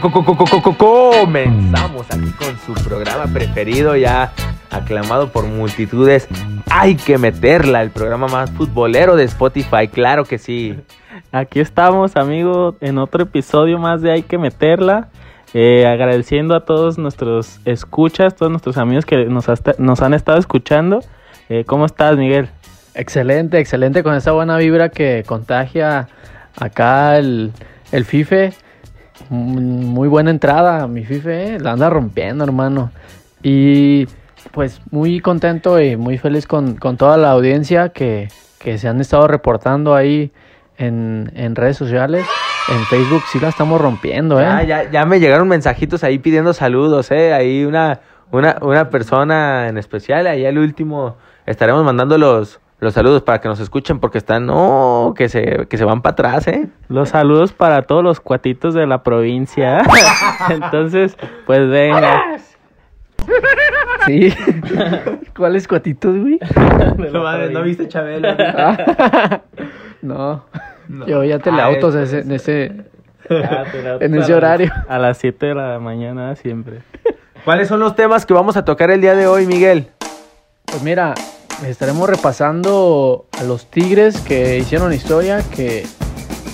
Comenzamos aquí con su programa preferido, ya aclamado por multitudes. Hay que meterla, el programa más futbolero de Spotify, claro que sí. Aquí estamos, amigo, en otro episodio más de Hay que meterla. Eh, agradeciendo a todos nuestros escuchas, todos nuestros amigos que nos, nos han estado escuchando. Eh, ¿Cómo estás, Miguel? Excelente, excelente con esa buena vibra que contagia acá el, el FIFE. Muy buena entrada, mi FIFE, eh, la anda rompiendo, hermano. Y pues muy contento y muy feliz con, toda la audiencia que, se han estado reportando ahí en, en, redes sociales. En Facebook sí la estamos rompiendo, ¿eh? Ya, ya, me llegaron mensajitos ahí pidiendo saludos, ¿eh? Ahí una, una, una persona en especial, ahí al último estaremos mandando los, los saludos para que nos escuchen porque están, no, que se, que se van para atrás, ¿eh? Los saludos para todos los cuatitos de la provincia. Entonces, pues venga. Sí. ¿Cuáles cuatitos, güey? No, viste Chabelo? no. Yo ya teleautos ah, en ese, en ese horario. A las 7 de la mañana siempre. ¿Cuáles son los temas que vamos a tocar el día de hoy, Miguel? Pues mira, estaremos repasando a los Tigres que hicieron historia, que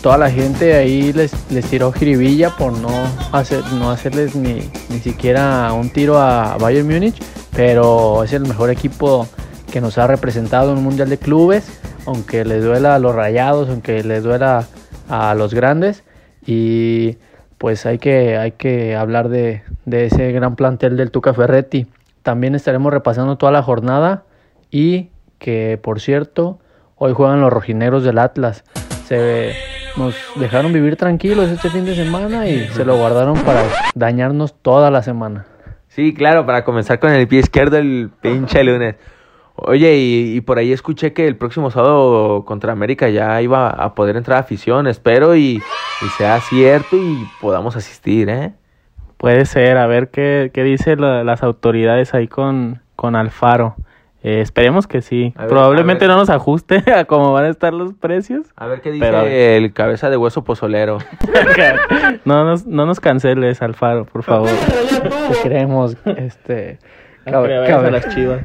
toda la gente ahí les, les tiró jiribilla por no, hacer, no hacerles ni, ni siquiera un tiro a Bayern Múnich, pero es el mejor equipo que nos ha representado en un Mundial de Clubes, aunque les duela a los rayados, aunque les duela a los grandes, y pues hay que, hay que hablar de, de ese gran plantel del Tuca Ferretti. También estaremos repasando toda la jornada y que por cierto hoy juegan los rojinegros del Atlas. Se nos dejaron vivir tranquilos este fin de semana y se lo guardaron para dañarnos toda la semana. Sí, claro, para comenzar con el pie izquierdo el pinche lunes. Oye, y, por ahí escuché que el próximo sábado contra América ya iba a poder entrar afición, espero y, sea cierto y podamos asistir, ¿eh? Puede ser, a ver qué, qué dicen las autoridades ahí con, con Alfaro. Eh, esperemos que sí. Probablemente no nos ajuste a cómo van a estar los precios. A ver qué dice el cabeza de hueso pozolero. no, nos, no nos canceles, Alfaro, por favor. Te queremos, este... las chivas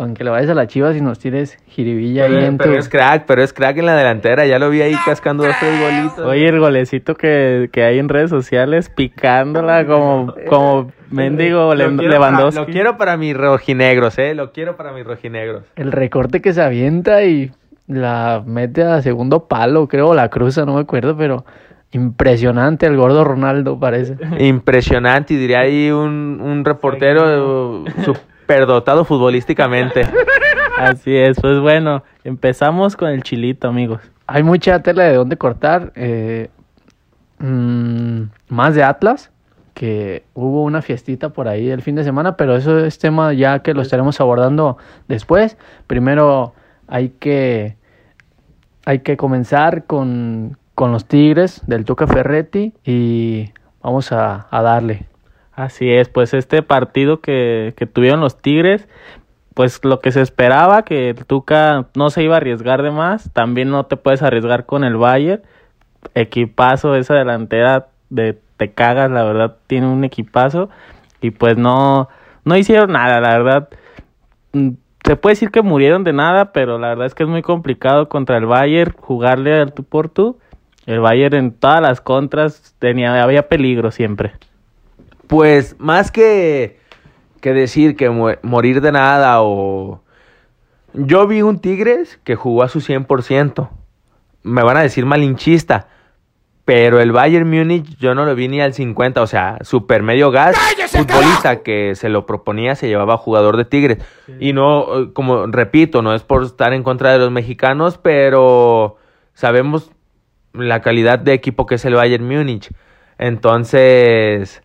aunque le vayas a la Chivas y nos tires jiribilla pero, ahí en Pero es crack, pero es crack en la delantera. Ya lo vi ahí cascando dos, tres golitos. Oye, el golecito que, que hay en redes sociales picándola como, como mendigo lo Lewandowski. lo quiero para mis rojinegros, eh. Lo quiero para mis rojinegros. El recorte que se avienta y la mete a segundo palo, creo, la cruza, no me acuerdo, pero... Impresionante el gordo Ronaldo, parece. Impresionante, y diría ahí un, un reportero superdotado futbolísticamente. Así es, pues bueno, empezamos con el chilito, amigos. Hay mucha tela de dónde cortar. Eh, mm, más de Atlas, que hubo una fiestita por ahí el fin de semana, pero eso es tema ya que lo estaremos abordando después. Primero hay que, hay que comenzar con, con los Tigres del Tuca Ferretti y vamos a darle. Así es, pues este partido que, que tuvieron los Tigres, pues lo que se esperaba, que el Tuca no se iba a arriesgar de más, también no te puedes arriesgar con el Bayern, equipazo, esa delantera de te cagas, la verdad, tiene un equipazo, y pues no, no hicieron nada, la verdad, mm, se puede decir que murieron de nada, pero la verdad es que es muy complicado contra el Bayern jugarle al tú por tú, el Bayern en todas las contras tenía, había peligro siempre pues más que, que decir que morir de nada o... Yo vi un Tigres que jugó a su 100%. Me van a decir malinchista. Pero el Bayern Múnich yo no lo vi ni al 50. O sea, super medio gas. Futbolista que se lo proponía se llevaba jugador de Tigres. Y no, como repito, no es por estar en contra de los mexicanos. Pero sabemos la calidad de equipo que es el Bayern Múnich. Entonces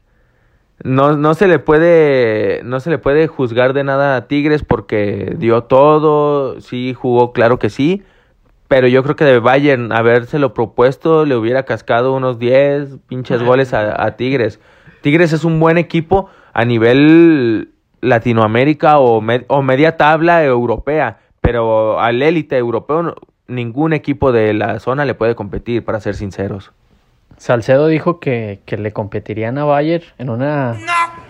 no, no se le puede no se le puede juzgar de nada a Tigres porque dio todo, sí jugó, claro que sí, pero yo creo que de Bayern habérselo propuesto le hubiera cascado unos 10 pinches goles a, Tigres. Tigres es un buen equipo a nivel Latinoamérica o, o media tabla europea, pero al élite europeo ningún equipo de la zona le puede competir, para ser sinceros. Salcedo dijo que, que le competirían a Bayern en una, en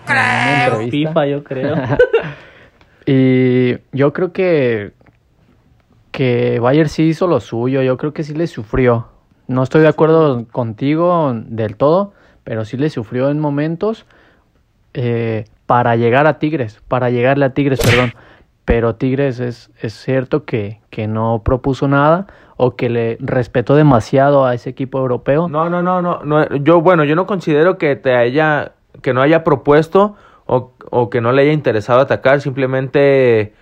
una entrevista. FIFA, yo creo. Y yo creo que que Bayern sí hizo lo suyo, yo creo que sí le sufrió. No estoy de acuerdo contigo del todo, pero sí le sufrió en momentos eh, para llegar a Tigres, para llegarle a Tigres, perdón. Pero Tigres es, es cierto que, que no propuso nada o que le respetó demasiado a ese equipo europeo. No, no, no, no, no, yo, bueno, yo no considero que te haya, que no haya propuesto o, o que no le haya interesado atacar, simplemente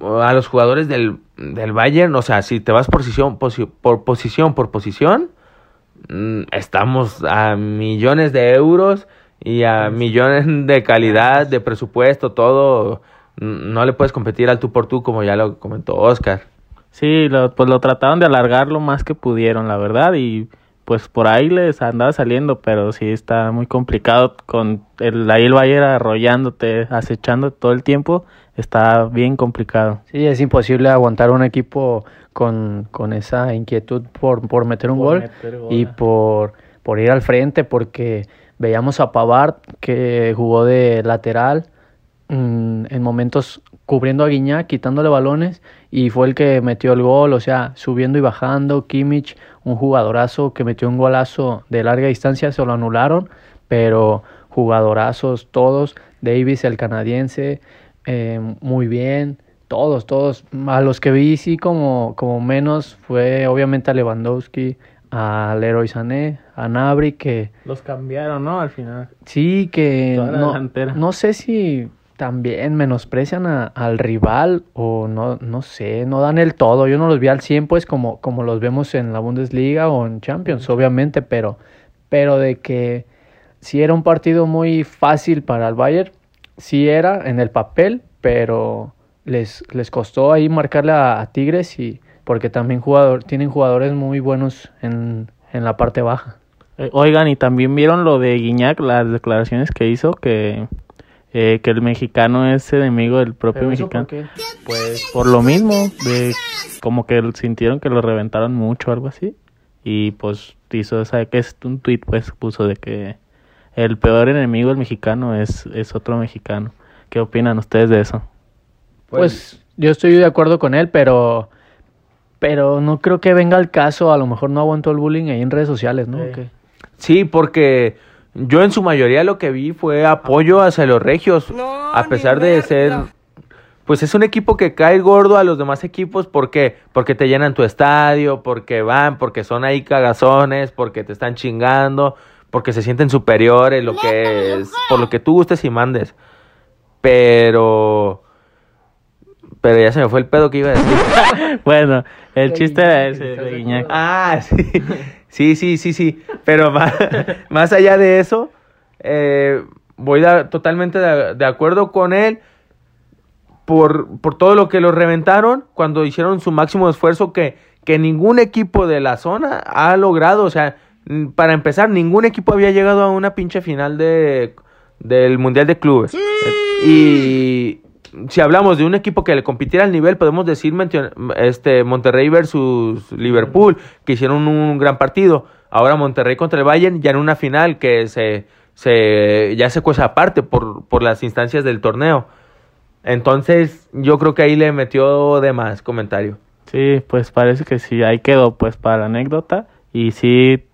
a los jugadores del, del Bayern, o sea, si te vas posición, posi- por posición por posición, mm, estamos a millones de euros y a millones de calidad, de presupuesto, todo. Mm, No le puedes competir al tú por tú, como ya lo comentó Oscar. Sí, lo- pues lo trataron de alargar lo más que pudieron, la verdad, y pues por ahí les andaba saliendo, pero sí está muy complicado con el, ahí el Bayern arrollándote, acechando todo el tiempo, está bien complicado. Sí, es imposible aguantar un equipo con, con esa inquietud por, por meter un Por gol meter y por, por ir al frente, porque veíamos a Pavard que jugó de lateral mm, en momentos cubriendo a Guiñac, quitándole balones y fue el que metió el gol, o sea, subiendo y bajando. Kimmich, un jugadorazo que metió un golazo de larga distancia, se lo anularon, pero jugadorazos todos. Davis, el canadiense, eh, muy bien. Todos, todos. A los que vi sí como, como menos fue obviamente a Lewandowski, a Leroy Sané, a Nabri, que Los cambiaron, ¿no? Al final. sí, que no, no sé si también menosprecian a- al rival o no, no sé, no dan el todo. Yo no los vi al 100 pues como, como los vemos en la Bundesliga o en Champions, obviamente, pero, pero de que sí era un partido muy fácil para el Bayern, sí era en el papel, pero les, les costó ahí marcarle a, a Tigres y porque también jugador, tienen jugadores muy buenos en, en la parte baja. Eh, oigan, y también vieron lo de Guiñac, las declaraciones que hizo, que, eh, que el mexicano es enemigo del propio mexicano. Pues por lo mismo, de como que sintieron que lo reventaron mucho o algo así. Y pues hizo esa, que es un tweet pues puso de que el peor enemigo del mexicano es, es otro mexicano. ¿Qué opinan ustedes de eso? Pues yo estoy de acuerdo con él, pero pero no creo que venga al caso. A lo mejor no aguantó el bullying ahí en redes sociales, ¿no? Sí. ¿O? Sí, porque yo en su mayoría lo que vi fue apoyo hacia los regios, a pesar de ser, pues es un equipo que cae gordo a los demás equipos, ¿por qué? Porque te llenan tu estadio, porque van, porque son ahí cagazones, porque te están chingando, porque se sienten superiores, lo que es, por lo que tú gustes y mandes. Pero, pero ya se me fue el pedo que iba a decir. Bueno, el chiste era ese de Guiñac. Ah, sí. Sí, sí, sí, sí. Pero más, más allá de eso, eh, voy da- totalmente de, de acuerdo con él por, por todo lo que lo reventaron cuando hicieron su máximo esfuerzo que, que ningún equipo de la zona ha logrado. O sea, para empezar, ningún equipo había llegado a una pinche final de, del Mundial de Clubes. Y si hablamos de un equipo que le compitiera al nivel, podemos decir este Monterrey versus Liverpool, que hicieron un gran partido. Ahora Monterrey contra el Bayern, ya en una final que se, se ya se cuesta aparte por, por las instancias del torneo. Entonces, yo creo que ahí le metió de más comentario. Sí, pues parece que sí, ahí quedó pues para anécdota y sí,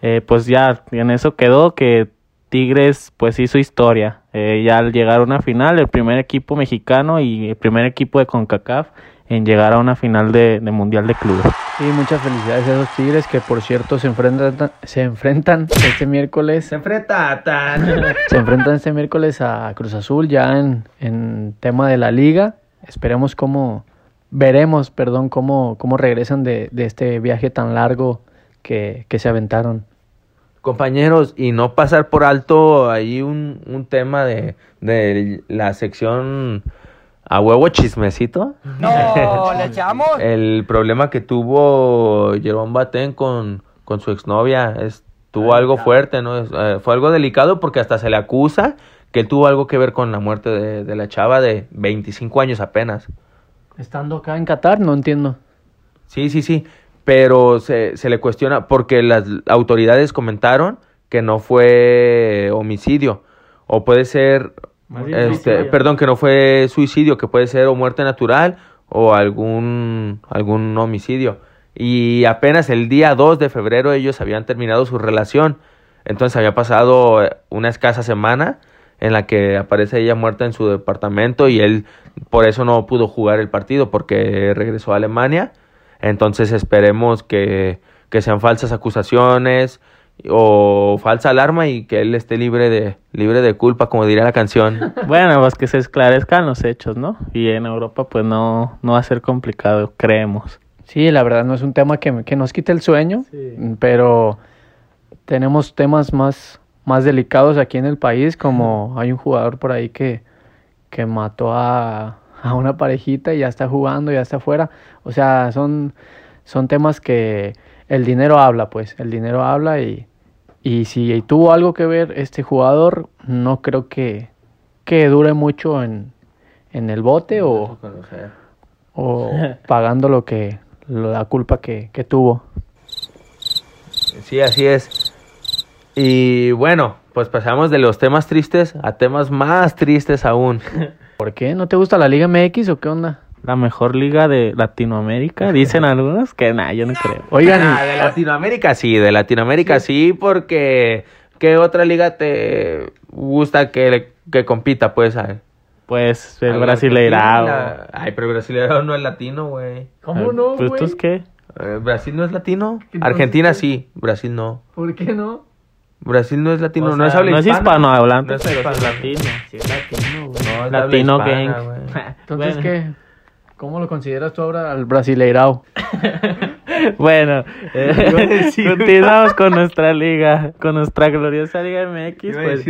eh, pues ya en eso quedó que Tigres pues hizo historia, Eh, ya al llegar a una final, el primer equipo mexicano y el primer equipo de CONCACAF en llegar a una final de, de Mundial de Clubes. Sí, muchas felicidades a esos Tigres que por cierto se enfrentan, se enfrentan este miércoles. enfrenta tan. Se enfrentan este miércoles a Cruz Azul ya en, en tema de la liga. Esperemos cómo, veremos, perdón, cómo, cómo regresan de, de este viaje tan largo que, que se aventaron. Compañeros, y no pasar por alto ahí un, un tema de, de la sección a huevo chismecito. No, le echamos. El problema que tuvo Jerón Batén con, con su exnovia es, tuvo algo fuerte, ¿no? Es, eh, fue algo delicado porque hasta se le acusa que él tuvo algo que ver con la muerte de, de la chava de 25 años apenas. Estando acá en Qatar, no entiendo. Sí, sí, sí. Pero se, se le cuestiona porque las autoridades comentaron que no fue homicidio o puede ser este, perdón, que no fue suicidio, que puede ser o muerte natural o algún, algún homicidio. Y apenas el día 2 de febrero ellos habían terminado su relación. Entonces había pasado eh, una escasa semana en la que aparece ella muerta en su departamento y él por eso no pudo jugar el partido porque regresó a Alemania. Entonces esperemos que, que sean falsas acusaciones o falsa alarma y que él esté libre de, libre de culpa, como diría la canción. Bueno, pues que se esclarezcan los hechos, ¿no? Y en Europa pues no, no va a ser complicado, creemos. Sí, la verdad no es un tema que, que nos quite el sueño, pero tenemos temas más, más delicados aquí en el país, como hay un jugador por ahí que, que mató a, a una parejita y ya está jugando, ya está afuera. O sea, son, son temas que el dinero habla, pues, el dinero habla y, y si tuvo algo que ver este jugador, no creo que, que dure mucho en, en el bote o o pagando lo que la culpa que, que tuvo. Sí, así es. Y bueno, pues pasamos de los temas tristes a temas más tristes aún. ¿Por qué? ¿No te gusta la Liga MX o qué onda? La mejor liga de Latinoamérica, dicen algunos, que nada, yo no creo. Oigan, Ah, de Latinoamérica sí, de Latinoamérica sí, porque ¿qué otra liga te gusta que, que compita? Pues a- Pues el Brasileirao. la- Ay, pero el Brasileirao no es latino, güey. ¿cómo no, Pues güey? ¿tú qué? Eh, ¿Brasil no es latino? Entonces, Argentina sí, Brasil no. ¿Por qué no? Brasil no es latino, O no es habla no es hispanohablante, No es pero sí es latino. Sí, es latino, güey. No, es Latino hispana, gang. güey. Entonces, Bueno. ¿qué? ¿Cómo lo consideras tú ahora al Brasileirao? Bueno, eh, continuamos con nuestra liga, con nuestra gloriosa Liga MX. Pues,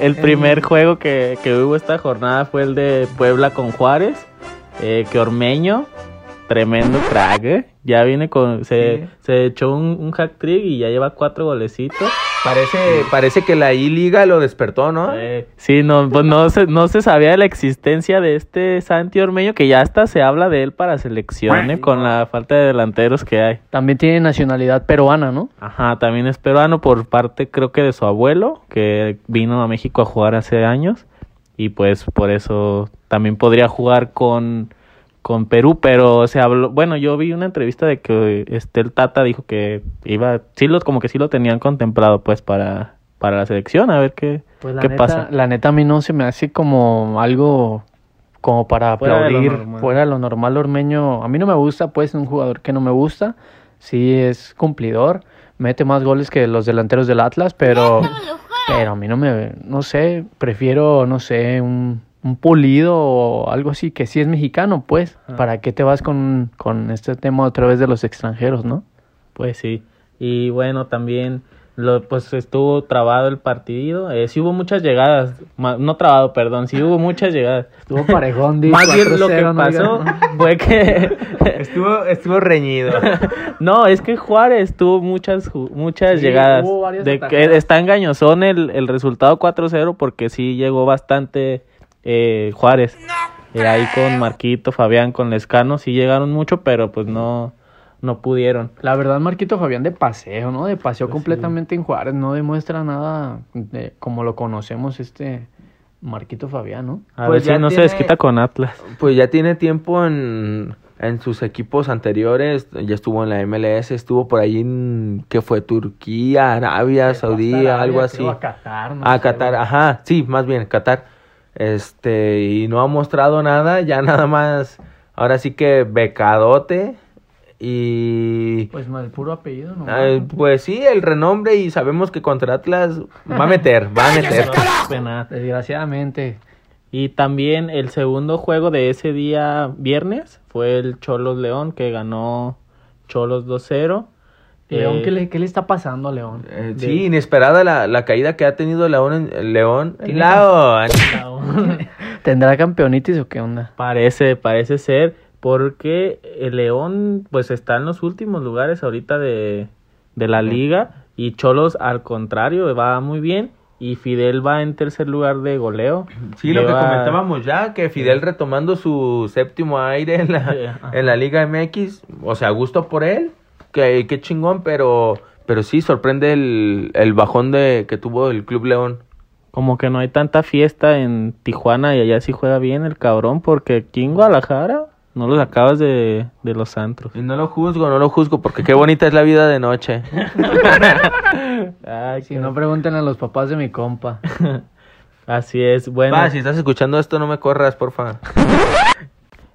el primer juego que, que hubo esta jornada fue el de Puebla con Juárez. Eh, que Ormeño, tremendo crack, ¿eh? Ya viene con. Se, Sí. se echó un, un hack trick y ya lleva cuatro golecitos. Parece, parece que la I-Liga lo despertó, ¿no? Eh, sí, no, pues no se, no se sabía de la existencia de este Santi Ormeño, que ya hasta se habla de él para selección, ¿eh? con la falta de delanteros que hay. También tiene nacionalidad peruana, ¿no? Ajá, también es peruano por parte creo que de su abuelo, que vino a México a jugar hace años y pues por eso también podría jugar con, con Perú, pero se habló, bueno, yo vi una entrevista de que este el Tata dijo que iba, sí lo, como que sí lo tenían contemplado pues para, para la selección, a ver qué, Pues la qué neta, pasa. La neta a mí no se me hace como algo como para Fuera de lo aplaudir normal. fuera de lo normal Ormeño. A mí no me gusta, pues, un jugador que no me gusta. Sí es cumplidor, mete más goles que los delanteros del Atlas, pero pero a mí no me no sé, prefiero no sé, un un pulido o algo así que sí es mexicano, pues. Ah. ¿Para qué te vas con con este tema otra vez de los extranjeros, no? Pues sí. Y bueno, también lo, pues estuvo trabado el partido. Eh, sí hubo muchas llegadas. ma- no trabado, perdón. Sí hubo muchas llegadas. Estuvo parejón, di, Más bien lo que 4-0, no pasó fue que... Estuvo, estuvo reñido. no, es que Juárez tuvo muchas muchas Sí, llegadas. hubo varias De que está engañosón el, el resultado 4-0 porque sí llegó bastante eh, Juárez. Eh, ahí con Marquito, Fabián, con Lescano, sí llegaron mucho, pero pues no, no pudieron. La verdad, Marquito Fabián de paseo, ¿no? De paseo Pues completamente en Juárez, no demuestra nada de, como lo conocemos este Marquito Fabián, ¿no? A Pues ver ya si no se tiene- desquita con Atlas. Pues ya tiene tiempo en, en sus equipos anteriores. Ya estuvo en la MLS, estuvo por ahí en, ¿qué fue? Turquía, Arabia, Saudí, algo así. A Qatar, no A sé, Qatar, ajá, sí, más bien, Qatar. Este, y no ha mostrado nada, ya nada más, ahora sí que becadote. Y Pues mal, el puro apellido, ¿no? ah, pues sí, el renombre y sabemos que contra Atlas va a meter, va a meter. Desgraciadamente. Y también el segundo juego de ese día viernes fue el Cholos León que ganó Cholos 2-0. León, Eh, ¿qué le, qué le está pasando a León? Eh, sí, inesperada la, la caída que ha tenido León en León. Tiene León. ¿Tendrá campeonitis o qué onda? Parece, parece ser, porque el León pues está en los últimos lugares ahorita de, de la liga y Cholos al contrario va muy bien y Fidel va en tercer lugar de goleo. Sí, lo que comentábamos ya, que Fidel retomando su séptimo aire en la, en la Liga MX, o sea, gusto por él, qué, qué chingón, pero, pero sí sorprende el, el bajón de, que tuvo el Club León. Como que no hay tanta fiesta en Tijuana y allá sí juega bien el cabrón, porque aquí en Guadalajara no los acabas de, de los antros. Y no lo juzgo, no lo juzgo, porque qué bonita es la vida de noche. Ay, Si no, pregunten a los papás de mi compa. Así es, bueno. Va, si estás escuchando esto, no me corras, porfa.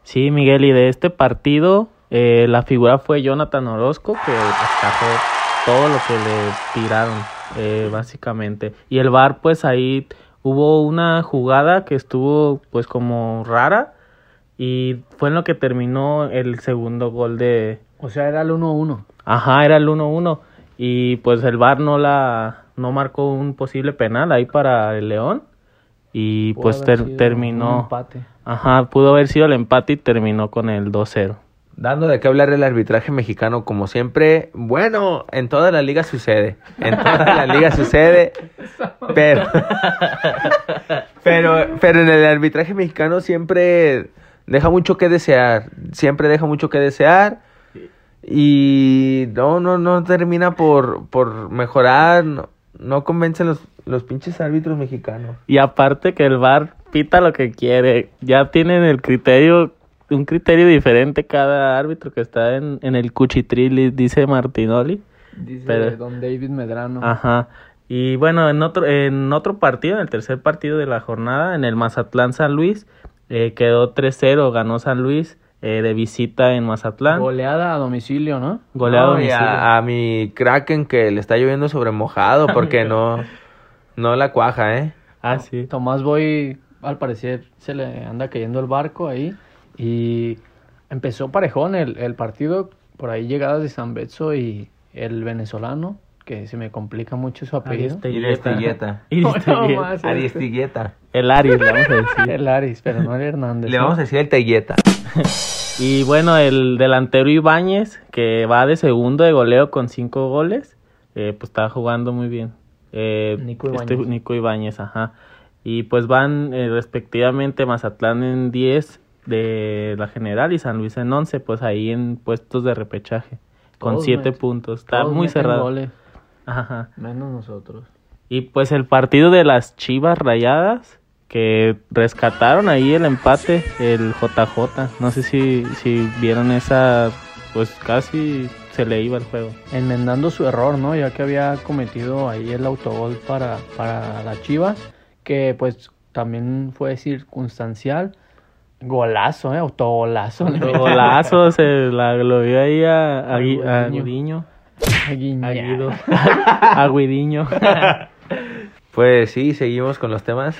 Sí, Miguel, y de este partido, eh, la figura fue Jonathan Orozco, que atajó todo lo que le tiraron, eh, básicamente. Y el VAR, pues ahí hubo una jugada que estuvo, pues, como rara, y fue en lo que terminó el segundo gol de... O sea, era el 1-1. Ajá, era el 1-1, y pues el VAR no la... no marcó un posible penal ahí para el León, y Pudo pues ter- terminó... empate. Ajá, pudo haber sido el empate y terminó con el 2-0. Dando de qué hablar el arbitraje mexicano, como siempre. Bueno, en toda la liga sucede. En toda la liga sucede. Pero, pero, pero en el arbitraje mexicano siempre deja mucho que desear. Siempre deja mucho que desear. Y no, no, no termina por, por mejorar. No, no convencen los, los pinches árbitros mexicanos. Y aparte que el VAR pita lo que quiere. Ya tienen el criterio, un criterio diferente cada árbitro que está en, en el cuchitril, dice Martinoli. Dice Pero- Don David Medrano. Ajá. Y bueno, en otro, en otro partido, en el tercer partido de la jornada, en el Mazatlán San Luis, eh, quedó 3-0, ganó San Luis eh, de visita en Mazatlán. Goleada a domicilio, ¿no? Goleado No, y domicilio. a, a mi Kraken que le está lloviendo sobre mojado porque no, no la cuaja, ¿eh? Ah, sí. Tomás Boy, al parecer, se le anda cayendo el barco ahí. Y empezó parejón el, el partido. Por ahí llegadas de San Betso y el venezolano, que se me complica mucho su apellido. Más. Aristigueta. El Aris, le vamos a decir. El Aris, pero no el Hernández. Le ¿no? vamos a decir el Telleta. Y bueno, el delantero Ibáñez, que va de segundo de goleo con cinco goles, eh, pues está jugando muy bien. Eh, Nico este Ibáñez. Nico Ibáñez, ajá. Y pues van eh, respectivamente Mazatlán en 10 de la general y San Luis en 11, pues ahí en puestos de repechaje, con Todos 7 met- puntos. Está muy cerrado. goles, Ajá. menos nosotros. Y pues el partido de las Chivas Rayadas, que rescataron ahí el empate, el JJ. No sé si, si vieron esa, pues casi se le iba el juego. Enmendando su error, ¿no? Ya que había cometido ahí el autogol para, para las Chivas, que pues también fue circunstancial. Golazo, ¿eh? Autogolazo. Golazo, se la lo vio ahí a, a, a Guidiño. A a Guidiño. Pues sí, seguimos con los temas.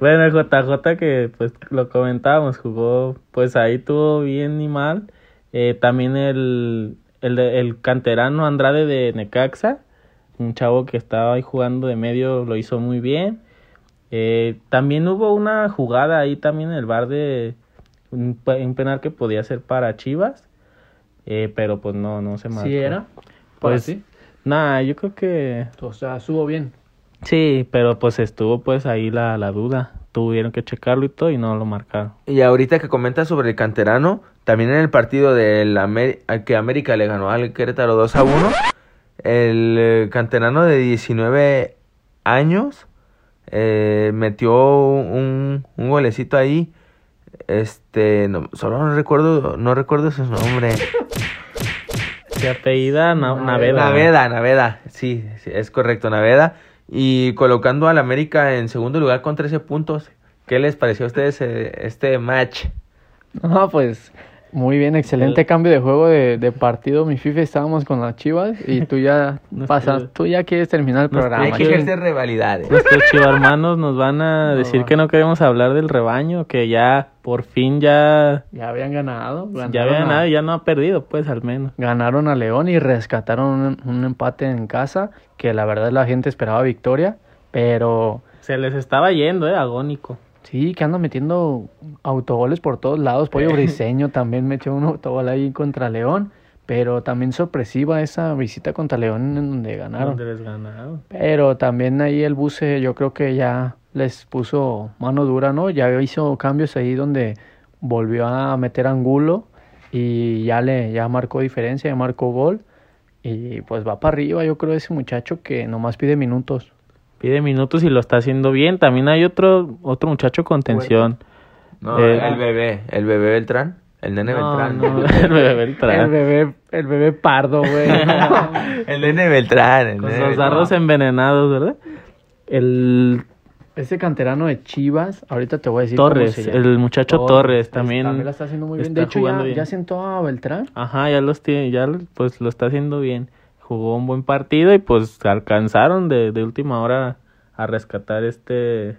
Bueno, el JJ que pues lo comentábamos, jugó, pues ahí tuvo bien y mal. Eh, también el, el, el canterano Andrade de Necaxa, un chavo que estaba ahí jugando de medio, lo hizo muy bien. Eh, también hubo una jugada ahí también en el bar de un, pe- un penal que podía ser para Chivas, eh, pero pues no, no se marcó. ¿Sí era? Pues sí. Nada, yo creo que O sea, subo bien. sí, pero pues estuvo pues ahí la, la duda. Tuvieron que checarlo y todo y no lo marcaron. Y ahorita que comentas sobre el canterano, también en el partido del Amer- que América le ganó al Querétaro 2 a 1, el eh, canterano de 19 años eh, metió un, un golecito ahí. Este, no, solo no recuerdo, no recuerdo su nombre. Se apellida Na- Naveda. Naveda. Naveda, Naveda, sí, sí, es correcto, Naveda. Y colocando al América en segundo lugar con 13 puntos. ¿Qué les pareció a ustedes eh, este match? No, pues muy bien, excelente cambio de juego de, de partido. Mi FIFA estábamos con las Chivas y tú ya pasas, tú ya quieres terminar el programa. Hay que ejercer rivalidades. Nuestros chivarmanos nos van a No, decir va. que no queremos hablar del rebaño, que ya por fin ya, Ya habían ganado. Ganaron ya había a- ganado y ya no ha perdido, pues al menos. Ganaron a León y rescataron un, un empate en casa, que la verdad la gente esperaba victoria, pero Se les estaba yendo, eh, agónico. Sí, que andan metiendo autogoles por todos lados. Pollo Briseño también metió un autogol ahí contra León, pero también sorpresiva esa visita contra León en donde ganaron. Donde les ganaron. Pero también ahí el buce yo creo que ya les puso mano dura, ¿no? Ya hizo cambios ahí donde volvió a meter Angulo y ya le ya marcó diferencia, ya marcó gol y pues va para arriba, yo creo ese muchacho que nomás pide minutos. Pide minutos y lo está haciendo bien. También hay otro otro muchacho con tensión. No, Eh, el bebé, el bebé Beltrán, el nene No, Beltrán. no, el bebé Beltrán. El bebé, el bebé pardo, güey. el nene Beltrán, el Con nene los dardos envenenados, ¿verdad? El Ese canterano de Chivas, ahorita te voy a decir cómo Torres, se llama. el muchacho Torres, también También la está haciendo muy bien. De hecho, ya, bien. ya sentó a Beltrán. Ajá, ya los tiene, ya pues lo está haciendo bien. Jugó un buen partido y pues alcanzaron de, de última hora a rescatar este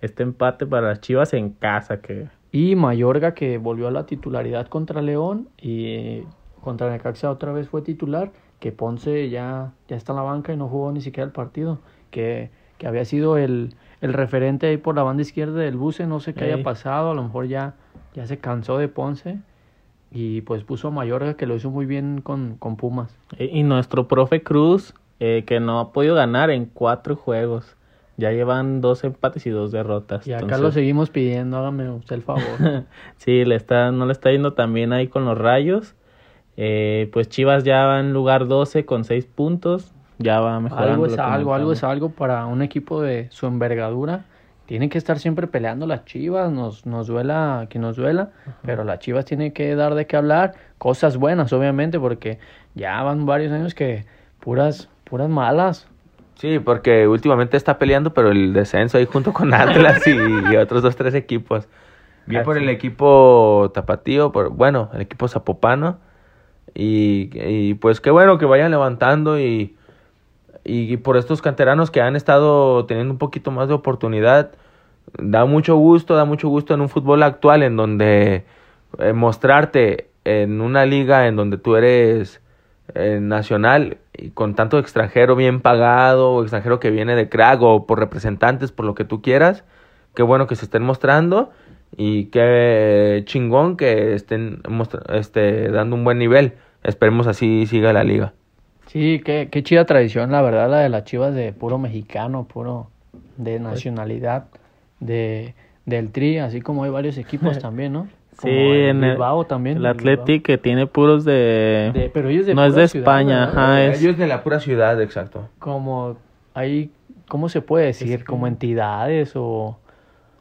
este empate para las Chivas en casa que Y Mayorga que volvió a la titularidad contra León y contra Necaxa otra vez fue titular, que Ponce ya, ya está en la banca y no jugó ni siquiera el partido, que, que había sido el, el referente ahí por la banda izquierda del buce, no sé qué haya pasado, a lo mejor ya, ya se cansó de Ponce y pues puso a Mayorga que lo hizo muy bien con, con Pumas. y, y nuestro profe Cruz eh, que no ha podido ganar en cuatro juegos. Ya llevan dos empates y dos derrotas. Y acá entonces- lo seguimos pidiendo, hágame usted el favor. sí, le está, no le está yendo tan bien ahí con los rayos. Eh, pues Chivas ya va en lugar 12 con 6 puntos. Ya va mejorando. algo es algo, algo es algo para un equipo de su envergadura. Tienen que estar siempre peleando las Chivas, nos, nos duela que nos duela, pero las Chivas tienen que dar de qué hablar, cosas buenas obviamente, porque ya van varios años que puras, puras malas. Sí, porque últimamente está peleando, pero el descenso ahí junto con Atlas y, y otros dos, tres equipos. Bien por el equipo tapatío, por, bueno, el equipo zapopano. Y, y pues qué bueno que vayan levantando y, y por estos canteranos que han estado teniendo un poquito más de oportunidad. Da mucho gusto, da mucho gusto en un fútbol actual en donde eh, mostrarte en una liga en donde tú eres eh, nacional y con tanto extranjero bien pagado o extranjero que viene de crack o por representantes, por lo que tú quieras. Qué bueno que se estén mostrando y qué chingón que estén este, dando un buen nivel. Esperemos así siga la liga. Sí, qué, qué chida tradición, la verdad, la de las Chivas de puro mexicano, puro de nacionalidad, de, del Tri, así como hay varios equipos también, ¿no? Sí, Como el en el, Bilbao también. el. Athletic que tiene puros de... De- pero ellos de no es de ciudad, España, ajá, es... Ellos de la pura ciudad, exacto. Como hay, ¿cómo se puede decir? que- Como entidades o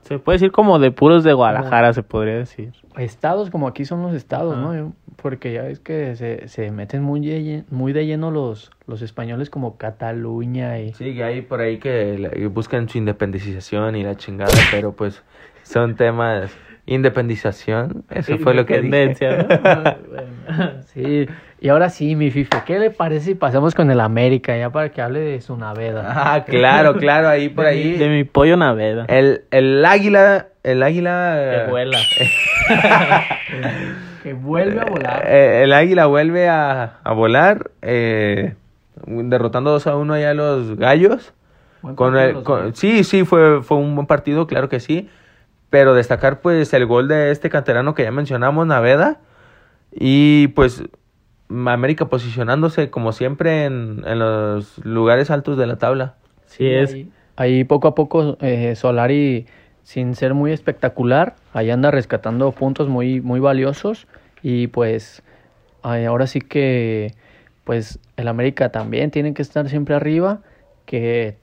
Se puede decir como de puros de Guadalajara, se podría decir. estados, como aquí son los estados, Ajá. ¿no? Yo- Porque ya ves que se, se meten muy de, muy de lleno los, los españoles como Cataluña y... Sí, que hay por ahí que buscan su independización y la chingada, pero pues son temas... Independización, eso fue lo que dije. ¿no? Bueno. Sí, y ahora sí, mi Fife, ¿qué le parece si pasamos con el América ya para que hable de su naveda? Ah, claro, claro, ahí por ahí. De mi pollo Naveda. El, el águila, el águila... Que vuela. Que vuelve a volar. Eh, el águila vuelve a, a volar, eh, derrotando 2 a 1 allá a los gallos. Con el, con- sí, sí, fue, fue un buen partido, claro que sí. Pero destacar pues el gol de este canterano que ya mencionamos, Naveda. Y pues América posicionándose como siempre en, en los lugares altos de la tabla. Sí, es. Ahí, poco a poco eh, Solari, sin ser muy espectacular, ahí anda rescatando puntos muy, muy valiosos y pues ay, ahora sí que pues el América también tiene que estar siempre arriba, que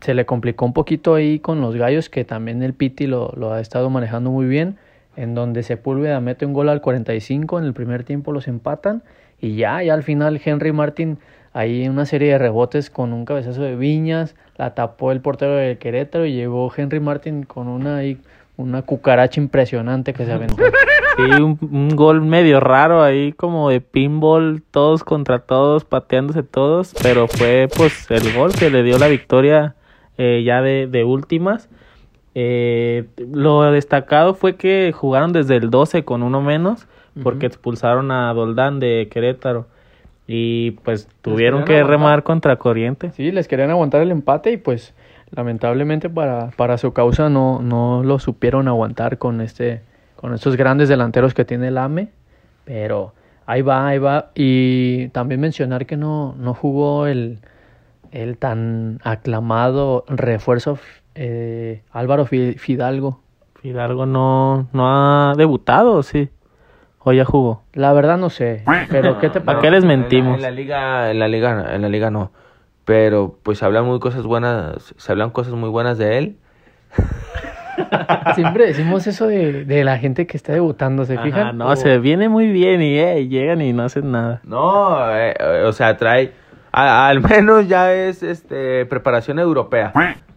se le complicó un poquito ahí con los gallos, que también el Piti lo, ha estado manejando muy bien, en donde Sepúlveda mete un gol al 45, en el primer tiempo los empatan y ya, ya al final Henry Martin ahí una serie de rebotes con un cabezazo de Viñas, la tapó el portero del Querétaro y llegó Henry Martin con una ahí, una cucaracha impresionante que se aventó. Sí, un, un gol medio raro ahí, como de pinball, todos contra todos, pateándose todos, pero fue pues el gol que le dio la victoria eh, ya de, de últimas. Eh, lo destacado fue que jugaron desde el 12 con uno menos, porque expulsaron a Doldán de Querétaro. Y pues tuvieron que aguantar. remar contra corriente. Sí, les querían aguantar el empate y pues lamentablemente para, para su causa no, no lo supieron aguantar con este con estos grandes delanteros que tiene el AME, pero ahí va, ahí va y también mencionar que no, no jugó el, el tan aclamado refuerzo eh, Álvaro Fi- Fidalgo. Fidalgo no, no ha debutado, sí. ¿O ya jugó? La verdad no sé, pero ¿qué te ¿Para parece? qué les En la- mentimos? En la, liga, en la liga, en la liga no. Pero pues se hablan muy cosas buenas, se hablan cosas muy buenas de él. Siempre decimos eso de, de la gente que está debutando, ¿se Ajá, fijan? no, O- se viene muy bien y eh, llegan y no hacen nada. No, eh, o sea, trae, al menos ya es este preparación europea.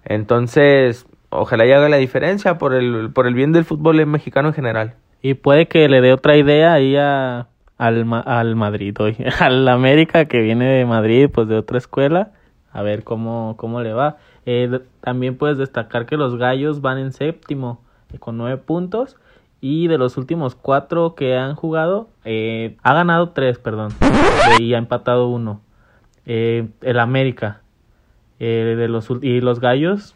Entonces, ojalá y haga la diferencia por el, por el bien del fútbol mexicano en general. Y puede que le dé otra idea ahí al, al Madrid, hoy, al América que viene de Madrid, pues de otra escuela, a ver cómo, cómo le va. Eh, también puedes destacar que los gallos van en séptimo eh, con nueve puntos y de los últimos cuatro que han jugado, eh, ha ganado tres, perdón, y ha empatado uno. Eh, el América. eh, de los, y los gallos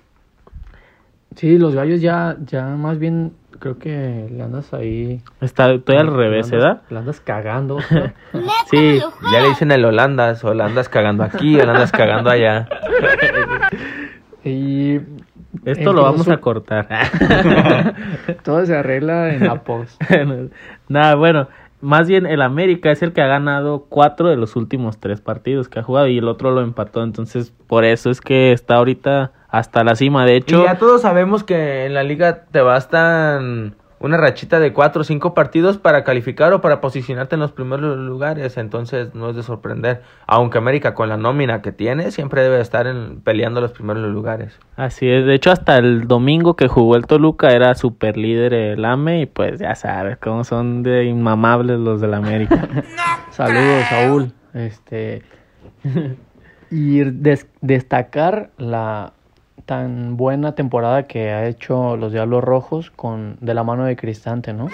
Sí, los gallos ya, ya más bien creo que le andas ahí. está estoy al revés, ¿verdad? Le andas cagando. ¿no? Sí, Ya le dicen el Holandas, o la andas cagando aquí, o la andas cagando allá. y esto lo vamos a cortar. Todo se arregla en la post. Nada, bueno, más bien el América es el que ha ganado cuatro de los últimos tres partidos que ha jugado y el otro lo empató, entonces por eso es que está ahorita hasta la cima. De Y hecho, ya todos sabemos que en la liga te bastan una rachita de cuatro o cinco partidos para calificar o para posicionarte en los primeros lugares, entonces no es de sorprender. Aunque América con la nómina que tiene siempre debe estar en- peleando los primeros lugares. así es. De hecho, hasta el domingo que jugó el Toluca era super líder el AME y pues ya sabes cómo son de inmamables los del América. Saludos, Saúl. Este. Y des- destacar la tan buena temporada que ha hecho los Diablos Rojos con de la mano de Cristante, ¿no?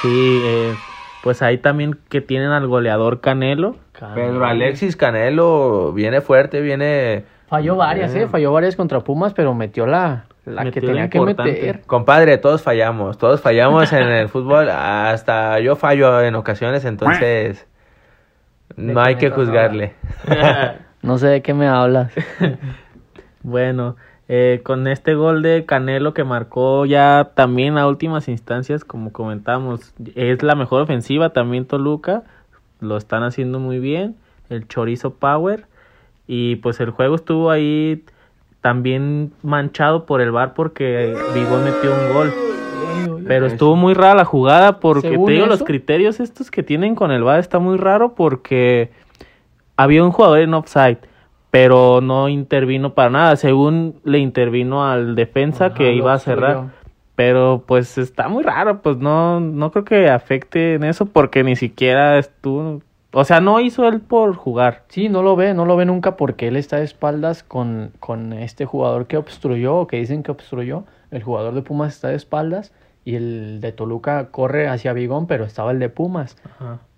sí, eh, pues ahí también que tienen al goleador Canelo. Pedro Alexis Canelo viene fuerte, viene... Falló varias, ¿eh? Falló varias contra Pumas, pero metió la, la que Metió tenía que meter. Compadre, todos fallamos, todos fallamos en el fútbol, hasta yo fallo en ocasiones, entonces no hay que juzgarle. No sé de qué me hablas. Bueno, eh, con este gol de Canelo que marcó ya también a últimas instancias, como comentamos, es la mejor ofensiva también Toluca, lo están haciendo muy bien, el chorizo power y pues el juego estuvo ahí también manchado por el VAR porque Vigo metió un gol. Pero estuvo muy rara la jugada porque Según te digo, los criterios estos que tienen con el VAR está muy raro porque había un jugador en offside, pero no intervino para nada. Según le intervino al defensa Ajá, que iba a cerrar. Pero pues está muy raro, pues no, no creo que afecte en eso porque ni siquiera estuvo, o sea, no hizo él por jugar. Sí, no lo ve, no lo ve nunca porque él está de espaldas con, con este jugador que obstruyó o que dicen que obstruyó. El jugador de Pumas está de espaldas y el de Toluca corre hacia Vigón, pero estaba el de Pumas.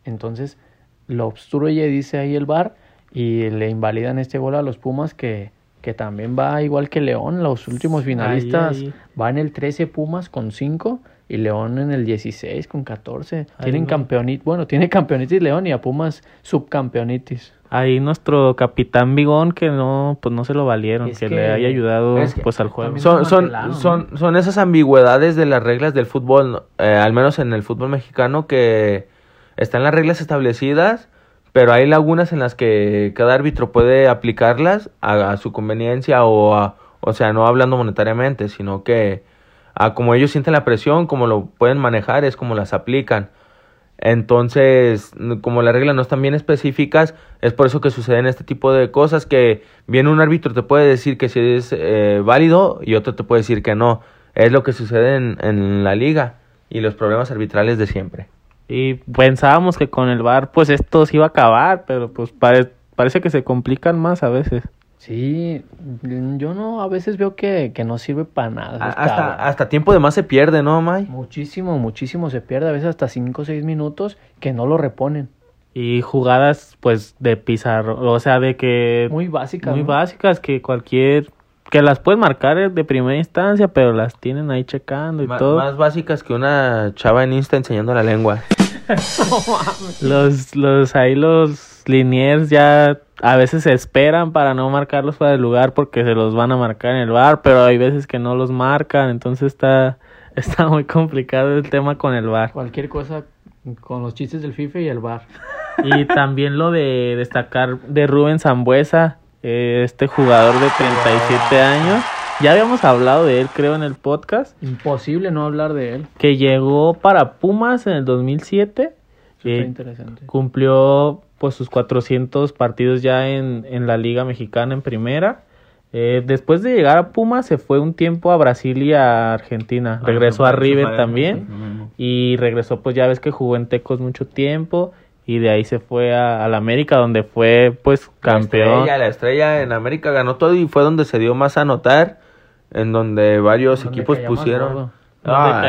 Entonces lo obstruye, dice ahí el bar, y le invalidan este gol a los Pumas que, que también va igual que León. Los últimos finalistas ahí. va en el 13 Pumas con 5 y León en el 16 con 14. Ahí Tienen no. campeonitis, bueno, tiene campeonitis León y a Pumas subcampeonitis. Ahí nuestro capitán Bigón que no, pues no se lo valieron, Es que, que- le haya ayudado es que pues al juego. Son, son, son, son esas ambigüedades de las reglas del fútbol, eh, al menos en el fútbol mexicano, que están las reglas establecidas, pero hay lagunas en las que cada árbitro puede aplicarlas a, su conveniencia o, a- o sea, no hablando monetariamente, sino que a como ellos sienten la presión, como lo pueden manejar, es como las aplican. Entonces, como las reglas no están bien específicas, es por eso que suceden este tipo de cosas que viene un árbitro te puede decir que si es eh, válido y otro te puede decir que no. Es lo que sucede en, en la liga y los problemas arbitrales de siempre. Y pensábamos que con el VAR pues esto se iba a acabar, pero pues pare- parece que se complican más a veces. Sí, yo no, a veces veo que, que no sirve para nada. A- Hasta, hasta tiempo de más se pierde, ¿no, May? Muchísimo, muchísimo se pierde, a veces hasta 5 o 6 minutos que no lo reponen. Y jugadas pues de pizarro, o sea, de que Muy básicas. muy ¿no? básicas que cualquier que las pueden marcar de primera instancia, pero las tienen ahí checando y Ma- todo. Más básicas que una chava en Insta enseñando la lengua. Los, los, ahí los liniers ya a veces se esperan para no marcarlos para el lugar porque se los van a marcar en el bar, pero hay veces que no los marcan, entonces está, está muy complicado el tema con el bar. Cualquier cosa con los chistes del FIFA y el bar. Y también lo de destacar de Rubén Zambuesa, eh, este jugador de 37 años. Ya habíamos hablado de él, creo, en el podcast. Imposible no hablar de él. Que llegó para Pumas en el 2007. Eso eh, interesante. cumplió pues sus 400 partidos ya en, en la Liga Mexicana en primera. Eh, después de llegar a Pumas se fue un tiempo a Brasil y a Argentina. Regresó a River también. Y regresó, pues ya ves que jugó en Tecos mucho tiempo. Y de ahí se fue a, a la América, donde fue pues La campeón. estrella, la estrella en América ganó todo y fue donde se dio más a notar. En donde varios Donde equipos pusieron. Ah.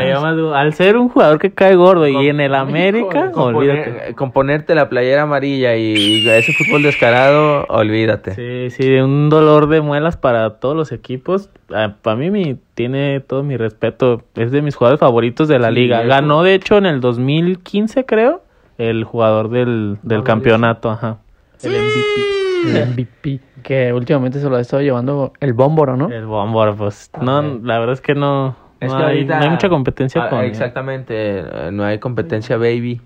Al ser un jugador que cae gordo y Con- en el América, con olvídate. Componer- con ponerte la playera amarilla y, y ese fútbol descarado, olvídate. Sí, sí, de un dolor de muelas para todos los equipos. para mí mi, tiene todo mi respeto. Es de mis jugadores favoritos de la Sí, liga. eso. Ganó, de hecho, en el 2015, creo, el jugador del, del No, campeonato. Ajá. El MVP. El MVP. Que últimamente se lo ha estado llevando el Bómboro, ¿no? El Bombor, pues. No, la verdad es que no, Es no, que hay, ahorita- no hay mucha competencia Ah, con él. Exactamente, eh, no hay competencia, baby.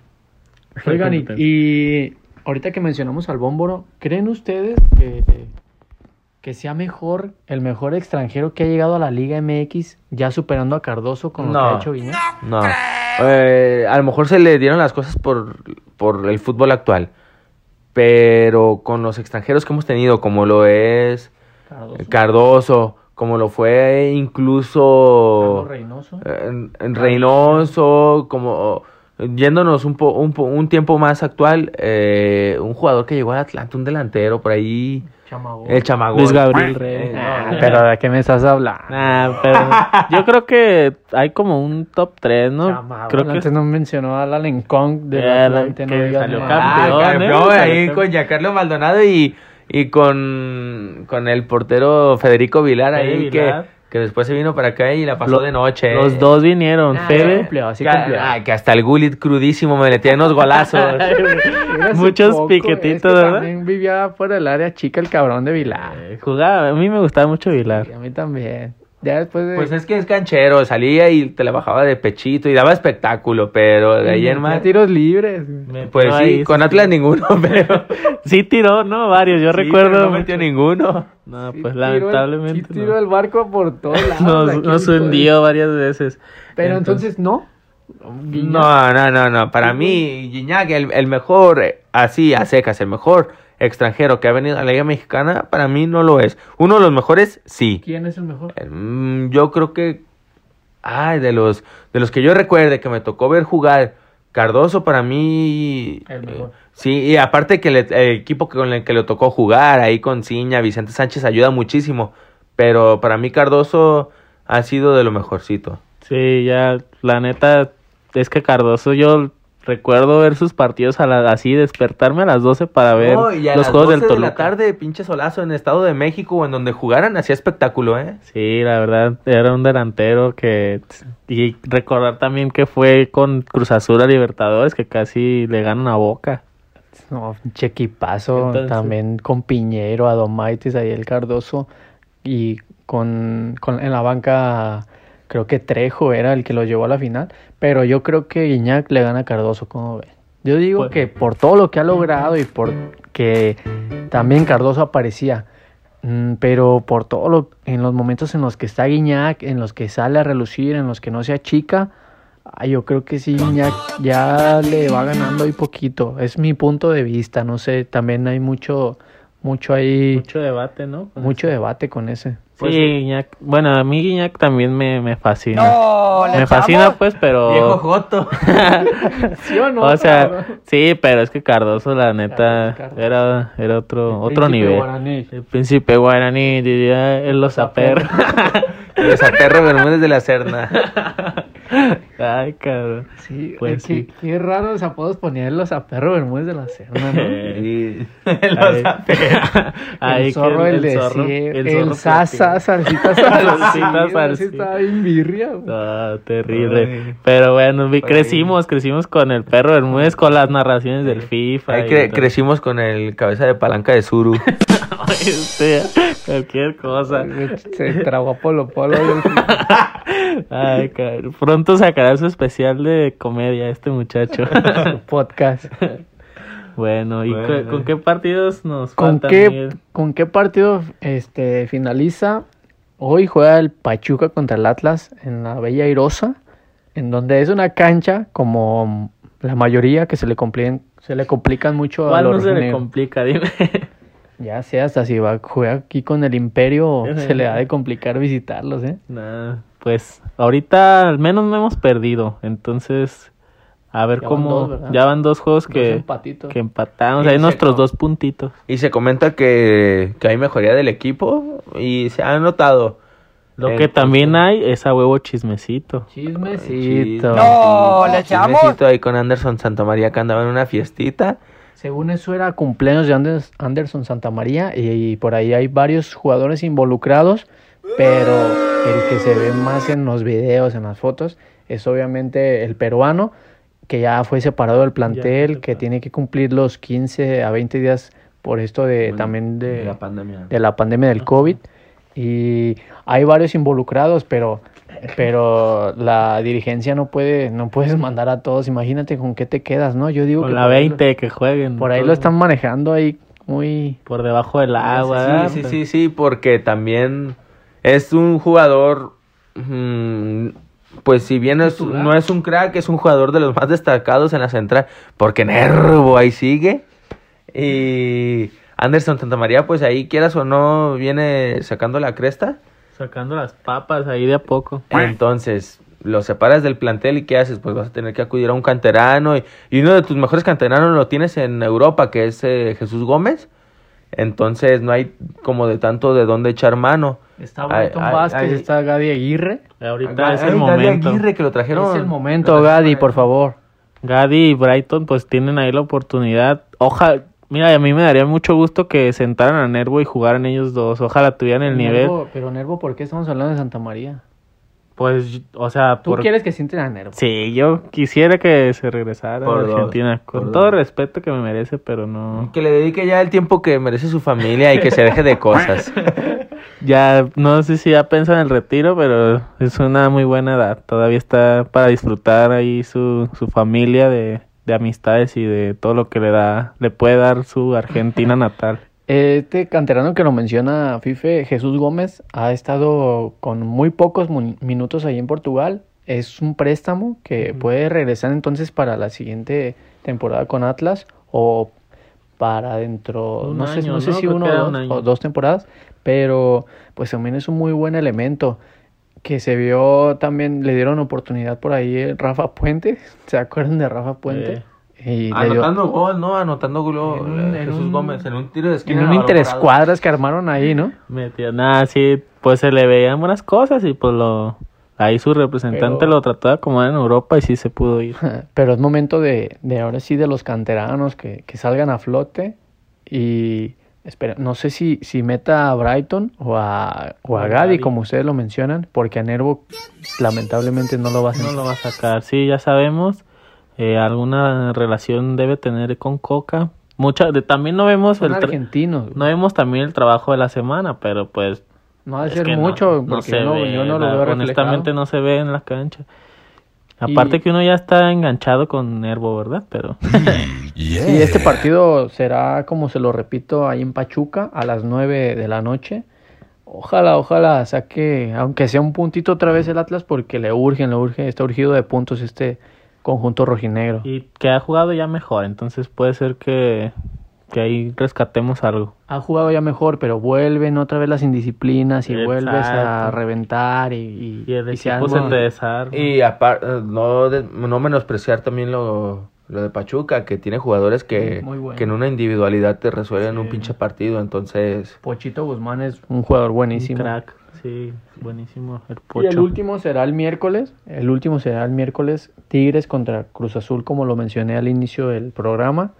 Oigan, y, y ahorita que mencionamos al Bómboro, ¿creen ustedes que, que sea mejor, el mejor extranjero que ha llegado a la Liga MX, ya superando a Cardoso con lo No. que ha hecho Guiñac? No. Eh, a lo mejor se le dieron las cosas por, por el fútbol actual. Pero con los extranjeros que hemos tenido, como lo es Cardoso. Cardoso, como lo fue incluso Reynoso. eh, Reynoso, como yéndonos un, po, un, po- un tiempo más actual, eh, un jugador que llegó al Atlanta, un delantero por ahí, Chamagol. el Chamagol. Luis Gabriel Rey. Eh, Ah, no, pero ¿de qué me estás hablando? Nah, pero yo creo que hay como un top 3, ¿no? Chamagol. Creo que Antes no mencionó a Alan Kong de Eh, Alan, que salió Ah, campeón, campeón, ¿eh? ahí Salió con Giancarlo Maldonado y, y con, con el portero Federico Vilar ahí que. Que después se vino para acá y la pasó Lo- de noche. los dos vinieron. Ah, Fede. cumplió, así que, cumplió. ah, que hasta el Gullit crudísimo me metía unos golazos. Muchos poco, piquetitos, es que ¿verdad? También vivía fuera del área chica el cabrón de Vilar. Eh, Jugaba, a mí me gustaba mucho Vilar. A mí también. Ya después de... pues es que es canchero, salía y te la bajaba de pechito y daba espectáculo, pero de ahí en más... tiros libres. Me- Pues no, sí, ahí con Atlas ninguno, pero... Sí tiró, ¿no? Varios, yo Sí, recuerdo. pero no metió ninguno. No, Sí pues tiró el- lamentablemente. sí tiró no. el barco por todos lados. Nos, hundió varias veces. Pero entonces, no. No, no, no, no. Para mí, el, el mejor, eh, así a secas, el mejor extranjero que ha venido a la Liga Mexicana, para mí no lo es. Uno de los mejores, sí. ¿Quién es el mejor? Eh, mm, Yo creo que, ay, de los, de los que yo recuerde que me tocó ver jugar, Cardoso para mí, El mejor. eh, sí, y aparte que le- el equipo con el que le tocó jugar, ahí con Ciña, Vicente Sánchez ayuda muchísimo, pero para mí Cardoso ha sido de lo mejorcito. Sí, ya, la neta, es que Cardoso, yo recuerdo ver sus partidos a la, así, despertarme a las 12 para ver No, y a los las juegos del 12 de Toluca. la tarde, pinche solazo en Estado de México o en donde jugaran, hacía espectáculo, ¿eh? Sí, la verdad, era un delantero que... Y recordar también que fue con Cruz Azul a Libertadores, que casi le ganan a Boca. No, pinche equipazo. Entonces- También con Piñero, Adomaitis, ahí el Cardoso. Y con, con en la banca, creo que Trejo era el que lo llevó a la final. Pero yo creo que Guiñac le gana a Cardoso, ¿cómo ven? Yo digo Pues- que por todo lo que ha logrado y por que también Cardoso aparecía. mm, Pero por todo lo, en los momentos en los que está Guiñac, en los que sale a relucir, en los que no se achica, yo creo que sí, Guiñac ya le va ganando ahí poquito. Es mi punto de vista, no sé, también hay mucho, mucho ahí, Mucho debate, ¿no? Con mucho debate con ese. Sí, Guiñac. Bueno, a mí Guiñac también me, me fascina. No, le me fascina, pues, pero... Viejo Joto. ¿Sí o no? o sea, cabrón? sí, pero es que Cardoso, la neta, Cardoso. era, era otro, El otro príncipe nivel. guaraní. El príncipe guaraní, diría el Losaper. El Zaperro Bermúdez de la Serna. Ay, cabrón. Sí, Pues qué, sí. qué raros apodos ponerlos a Perro Bermúdez de la Serna, ¿no? Sí. Los Zaperro. ahí el zorro, el, de zorro- el, el Sasa, salsita Salsita salsita, birria. No, terrible. Ay. Pero bueno, vi- Ay. crecimos, crecimos con el perro Bermúdez, con las narraciones del FIFA. Cre- crecimos con el cabeza de palanca de Zuru. Sea, cualquier cosa. Se tragó a Polo Polo. Ay, cabrón. Pronto sacará su especial de comedia este muchacho. Podcast. bueno, ¿y Bueno. con qué partidos nos ¿Con faltan, qué, Miguel? ¿Con qué partido este, finaliza? Hoy juega el Pachuca contra el Atlas en la Bella Airosa, en donde es una cancha como la mayoría que se le complican, se le complican mucho a ¿Cuál los no se le complica? Dime. Ya sé, hasta si va a jugar aquí con el Imperio, se le ha de complicar visitarlos, ¿eh? Nah, pues ahorita al menos no hemos perdido. Entonces, a ver Ya van cómo. ya van dos juegos Dos que, empatamos. Ahí nuestros dos puntitos. Y se comenta que, que hay mejoría del equipo y se ha notado. Lo que también hay es a huevo chismecito. Chismecito. No, le echamos. Chismecito ahí con Anderson Santamaría que andaba en una fiestita. Según eso era cumpleaños de Anders- Anderson Santamaría y, y por ahí hay varios jugadores involucrados, pero el que se ve más en los videos, en las fotos, es obviamente el peruano, que ya fue separado del plantel, que tiene que cumplir los 15 a 20 días por esto de Bueno, también de, la pandemia. de la pandemia del COVID. Y hay varios involucrados, pero pero la dirigencia no puede no puedes mandar a todos. Imagínate con qué te quedas, ¿no? Yo digo Con que la por ahí lo- 20 que jueguen. por ahí lo están manejando ahí muy... Por debajo del agua. Sí, sí, sí, sí, porque también es un jugador, mm, pues si bien es- no es un crack, es un jugador de los más destacados en la central, porque Nervo ahí sigue. Y Anderson Santamaría, pues ahí quieras o no, viene sacando la cresta. Sacando las papas ahí de a poco. Entonces, lo separas del plantel y ¿qué haces? Pues vas a tener que acudir a un canterano. Y, y uno de tus mejores canteranos lo tienes en Europa, que es eh, Jesús Gómez. Entonces, no hay como de tanto de dónde echar mano. Está Brighton ay, Vázquez, ay. está Gadi Aguirre. Ahorita Ay, es el momento. Aguirre, que lo trajeron. Es el momento, Gadi, por favor. Gadi y Brighton pues tienen ahí la oportunidad. Ojalá, mira, a mí me daría mucho gusto que sentaran a Nervo y jugaran ellos dos. Ojalá tuvieran el nivel. Pero Nervo, ¿por qué estamos hablando de Santa María? Pues, o sea, ¿Tú por- quieres que sienten a Nervo? Sí, yo quisiera que se regresara Por a Argentina. Con dos. todo respeto que me merece, pero no. Que le dedique ya el tiempo que merece su familia y que se deje de cosas. Ya, no sé si ya piensa en el retiro, pero es una muy buena edad. Todavía está para disfrutar ahí su, su familia de, de amistades y de todo lo que le da, le puede dar su Argentina natal. Este canterano que lo menciona Fife, Jesús Gómez, ha estado con muy pocos minutos ahí en Portugal. Es un préstamo que puede regresar entonces para la siguiente temporada con Atlas o para dentro, Un no sé, no sé si uno o dos, un o dos temporadas, pero pues también es un muy buen elemento que se vio también, le dieron oportunidad por ahí eh, Rafa Puente, ¿se acuerdan de Rafa Puente? Y Anotando gol, ¿no? Anotando gol En un- eh, en Jesús un- Gómez en un tiro de en esquina. un balón parado. interescuadras que armaron ahí, ¿no? Metía nada, sí, pues se le veían buenas cosas y pues lo ahí su representante Pero- lo trató de acomodar en Europa y sí se pudo ir. Pero es momento de, de ahora sí de los canteranos que, que salgan a flote y espera, no sé si, si meta a Brighton o a, o a Gadi. como ustedes lo mencionan, porque a Nervo lamentablemente no lo va a. No lo va a sacar, sí, ya sabemos. Eh, alguna relación debe tener con Coca. Mucha, de, también no vemos Son el argentinos, no vemos también el trabajo de la semana, pero pues no va a es ser mucho, no, porque no, ve, yo no lo veo honestamente reflejado. no se ve en la cancha. Y- Aparte que uno ya está enganchado con Nervo, ¿verdad? Pero Y este partido será, como se lo repito, ahí en Pachuca a las 9 de la noche. Ojalá, ojalá saque, aunque sea un puntito otra vez el Atlas, porque le urgen, le urge, está urgido de puntos este conjunto rojinegro. y que ha jugado ya mejor, entonces puede ser que, que ahí rescatemos algo. Ha jugado ya mejor, pero vuelven otra vez las indisciplinas y vuelves a reventar y, y, Y el y se equipo arma- se te desarma. Y aparte, no, de- no menospreciar también lo, lo de Pachuca, que tiene jugadores que, bueno. que en una individualidad te resuelven un pinche partido. Entonces, Pochito Guzmán es un jugador Un buenísimo. crack, sí, buenísimo el Y pocho. el último será el miércoles. El último será el miércoles Tigres contra Cruz Azul, como lo mencioné al inicio del programa.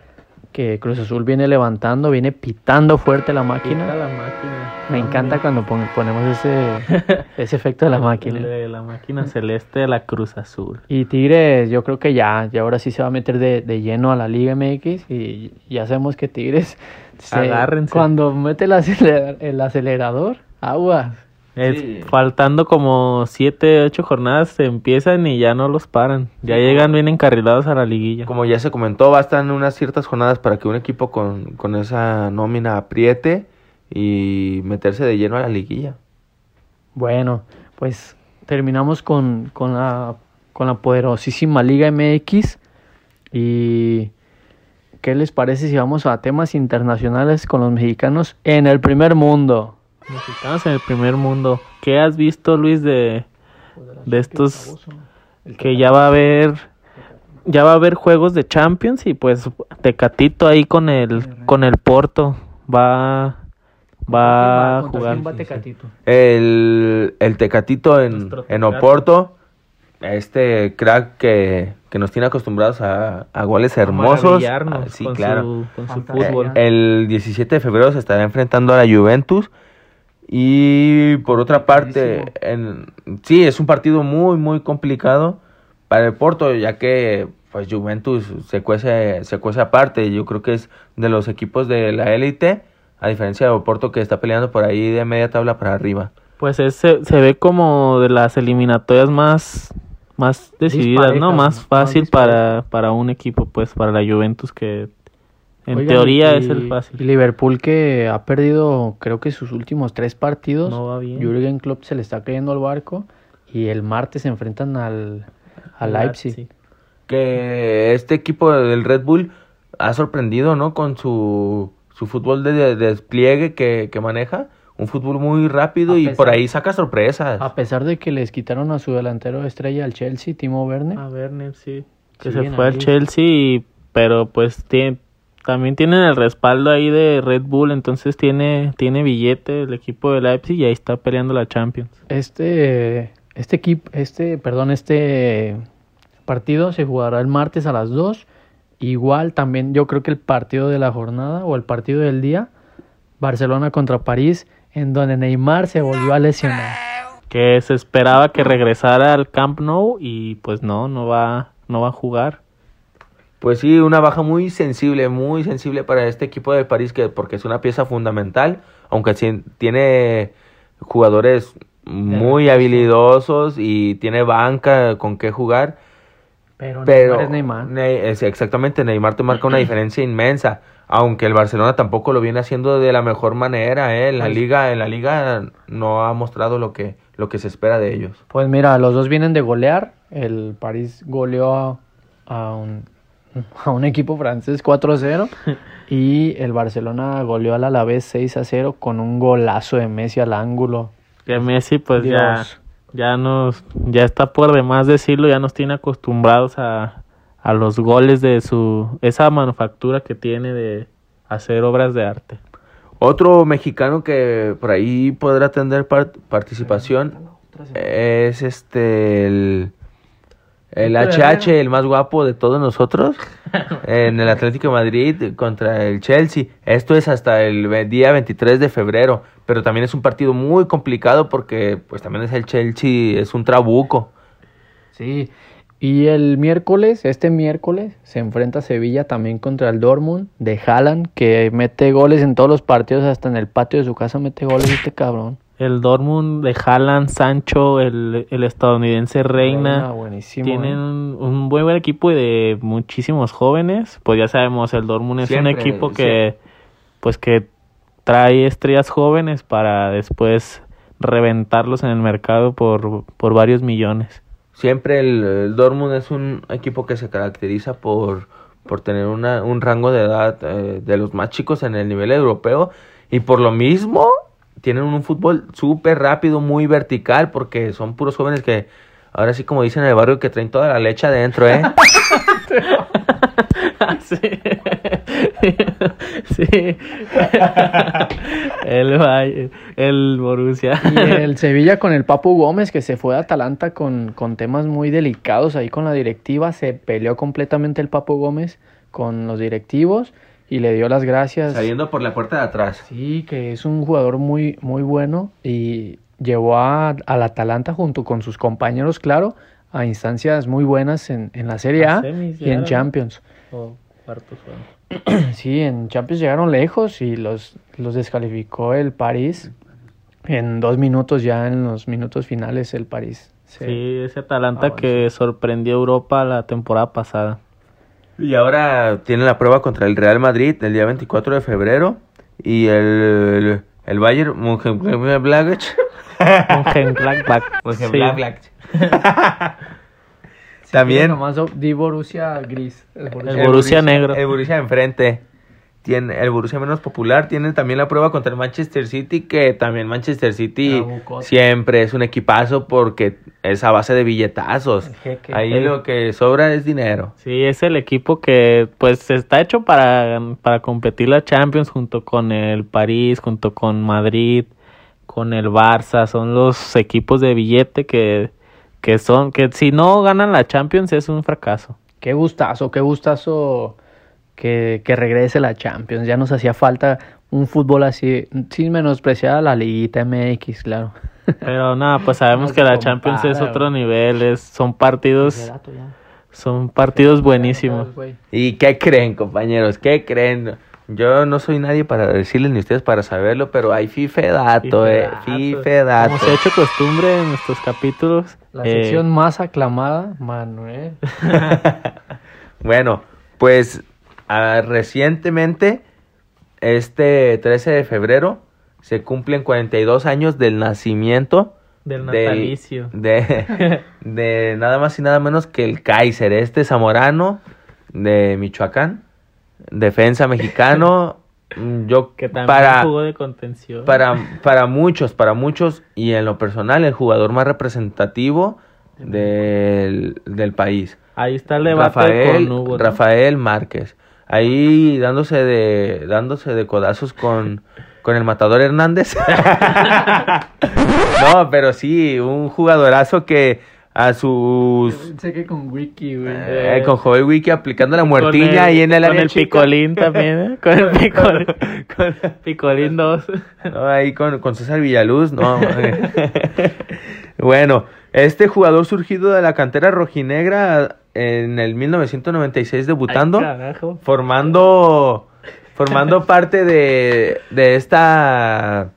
Que Cruz Azul viene levantando, viene pitando fuerte la máquina. la máquina. Me encanta cuando pon- ponemos ese, ese efecto de la máquina. De la máquina celeste de la Cruz Azul. Y Tigres, yo creo que ya, ya ahora sí se va a meter de, de lleno a la Liga MX y ya sabemos que Tigres, se- Agárrense. cuando mete el, acelerador, el acelerador, aguas, Es- Sí. Faltando como siete, ocho jornadas se empiezan y ya no los paran. Ya llegan bien encarrilados a la liguilla. Como ya se comentó, bastan unas ciertas jornadas para que un equipo con, con esa nómina apriete y meterse de lleno a la liguilla. Bueno, pues terminamos con, con, la, con la poderosísima Liga MX. ¿Y qué les parece si vamos a temas internacionales con los mexicanos en el primer mundo? Mexicanos en el primer mundo. ¿Qué has visto, Luis, de, de estos que ya va a haber ya va a haber juegos de Champions y pues Tecatito ahí con el con el Porto va va a ¿Contra jugar. quién va Tecatito? El, el Tecatito en, en. Oporto, este crack que, que nos tiene acostumbrados a, a goles hermosos. Ah, sí, con claro. su, con su fútbol. El 17 de febrero se estará enfrentando a la Juventus. Y por otra parte, en, sí, es un partido muy, muy complicado para el Porto, ya que pues Juventus se cuece, se cuece aparte. Yo creo que es de los equipos de la élite, a diferencia de Oporto que está peleando por ahí de media tabla para arriba. Pues es- se, se ve como de las eliminatorias más más decididas, ¿no? Más fácil para, para un equipo, pues para la Juventus que en Oigan, teoría y- es el y fácil. Liverpool que ha perdido, creo que sus últimos tres partidos. No va bien. Jürgen Klopp se le está cayendo al barco. Y el martes se enfrentan al, al Leipzig. Que este equipo del Red Bull ha sorprendido, ¿no? Con su, su fútbol de, de despliegue que, que maneja. Un fútbol muy rápido A y pesar- por ahí saca sorpresas. A pesar de que les quitaron a su delantero estrella al Chelsea, Timo Werner. A Werner, sí. Que se fue al. Chelsea, y- pero pues tiene, también tienen el respaldo ahí de Red Bull, entonces tiene, tiene billete el equipo de Leipzig y ahí está peleando la Champions. Este, este equipo, este, perdón, este partido se jugará el martes a las 2. Igual también yo creo que el partido de la jornada o el partido del día, Barcelona contra París, en donde Neymar se volvió a lesionar. Que se esperaba que regresara al Camp Nou y pues no, no va, no va a jugar. Pues sí, una baja muy sensible, muy sensible para este equipo de París, que porque es una pieza fundamental, aunque tiene jugadores muy habilidosos y tiene banca con qué jugar. Pero, Pero Neymar es Neymar. Ne- es- exactamente, Neymar te marca una diferencia inmensa. Aunque el Barcelona tampoco lo viene haciendo de la mejor manera, ¿eh? En la Pues- liga, en la liga no ha mostrado lo que, lo que se espera de ellos. Pues mira, los dos vienen de golear. El París goleó a, a un, a un equipo francés 4-0 y el Barcelona goleó al Alavés 6-0 con un golazo de Messi al ángulo. Que Messi pues ya, Dios. ya nos, ya está por demás decirlo, ya nos tiene acostumbrados a, a los goles de su, esa manufactura que tiene de hacer obras de arte. Otro mexicano que por ahí podrá tener par- participación es este el, el HH, el más guapo de todos nosotros, en el Atlético de Madrid contra el Chelsea. Esto es hasta el día 23 de febrero, pero también es un partido muy complicado porque pues también es el Chelsea, es un trabuco. Sí. Y el miércoles, este miércoles, se enfrenta Sevilla también contra el Dortmund de Haaland, que mete goles en todos los partidos, hasta en el patio de su casa mete goles este cabrón. El Dortmund de Haaland, Sancho, el, el estadounidense Reina, buenísimo. tienen ¿eh? un, buen equipo y de muchísimos jóvenes. Pues ya sabemos, el Dortmund es Siempre, un equipo que, pues que trae estrellas jóvenes para después reventarlos en el mercado por, por varios millones. Siempre el, el Dortmund es un equipo que se caracteriza por, por tener una, un rango de edad eh, de los más chicos en el nivel europeo y por lo mismo tienen un fútbol súper rápido, muy vertical porque son puros jóvenes que ahora sí como dicen en el barrio que traen toda la leche adentro, ¿eh? sí. sí. el, el Borussia. Y el Sevilla con el Papu Gómez, que se fue a Atalanta con, con temas muy delicados ahí con la directiva. Se peleó completamente el Papu Gómez con los directivos y le dio las gracias. Saliendo por la puerta de atrás. Sí, que es un jugador muy, muy bueno y llevó a, al Atalanta junto con sus compañeros, claro, a instancias muy buenas en, en la Serie A A semis y en. Champions. Oh, cuartos. Sí, en Champions llegaron lejos y los, los descalificó el París en dos minutos ya en los minutos finales el París. se- Sí, ese Atalanta avanzó. que sorprendió a Europa la temporada pasada. Y ahora tiene la prueba contra el Real Madrid el día 24 de febrero. Y el, el Bayern Mönchengladbach. Mönchengladbach. También nomás di Borussia gris. El Borussia, El Borussia negro. El Borussia enfrente. Tiene el Borussia menos popular. Tiene también la prueba contra el Manchester City. Que también Manchester City siempre es un equipazo porque es a base de billetazos. Jeque. Ahí El- lo que sobra es dinero. Sí, es el equipo que pues está hecho para, para competir la Champions junto con el París, junto con Madrid, con el Barça. Son los equipos de billete que, que son, que si no ganan la Champions es un fracaso. Qué gustazo, qué gustazo que, que regrese la Champions. Ya nos hacía falta un fútbol así, sin menospreciar a la Liguita MX, claro. Pero nada, pues sabemos No que la Champions es otro nivel, es, son partidos, son partidos buenísimos. ¿Y qué creen, compañeros? ¿Qué creen? Yo no soy nadie para decirles ni ustedes para saberlo, pero hay fife dato, eh. Fife dato. Como se ha hecho costumbre en nuestros capítulos. La eh, sección más aclamada, Manuel. Bueno, pues ah, recientemente, este 13 de febrero, se cumplen 42 años del nacimiento Del natalicio. de, de nada más y nada menos que el Kaiser, este zamorano de Michoacán, defensa mexicano. Yo que también para jugó de contención. para, para muchos, para muchos, y en lo personal, el jugador más representativo del, del país. Ahí está el debate Rafael, con Hugo. ¿no? Rafael Márquez. Ahí dándose de, dándose de codazos con, con el matador Hernández. no, pero sí, un jugadorazo que a sus Sé que con Wiki, güey. eh, con Joel Wiki aplicando la Con muertiña ahí en el Con el chica. picolín también, ¿eh? Con el picolín. picolín 2. No, ahí con, con César Villaluz, no. bueno, este jugador surgido de la cantera rojinegra en el 1996 debutando, Ay, formando formando parte de, de esta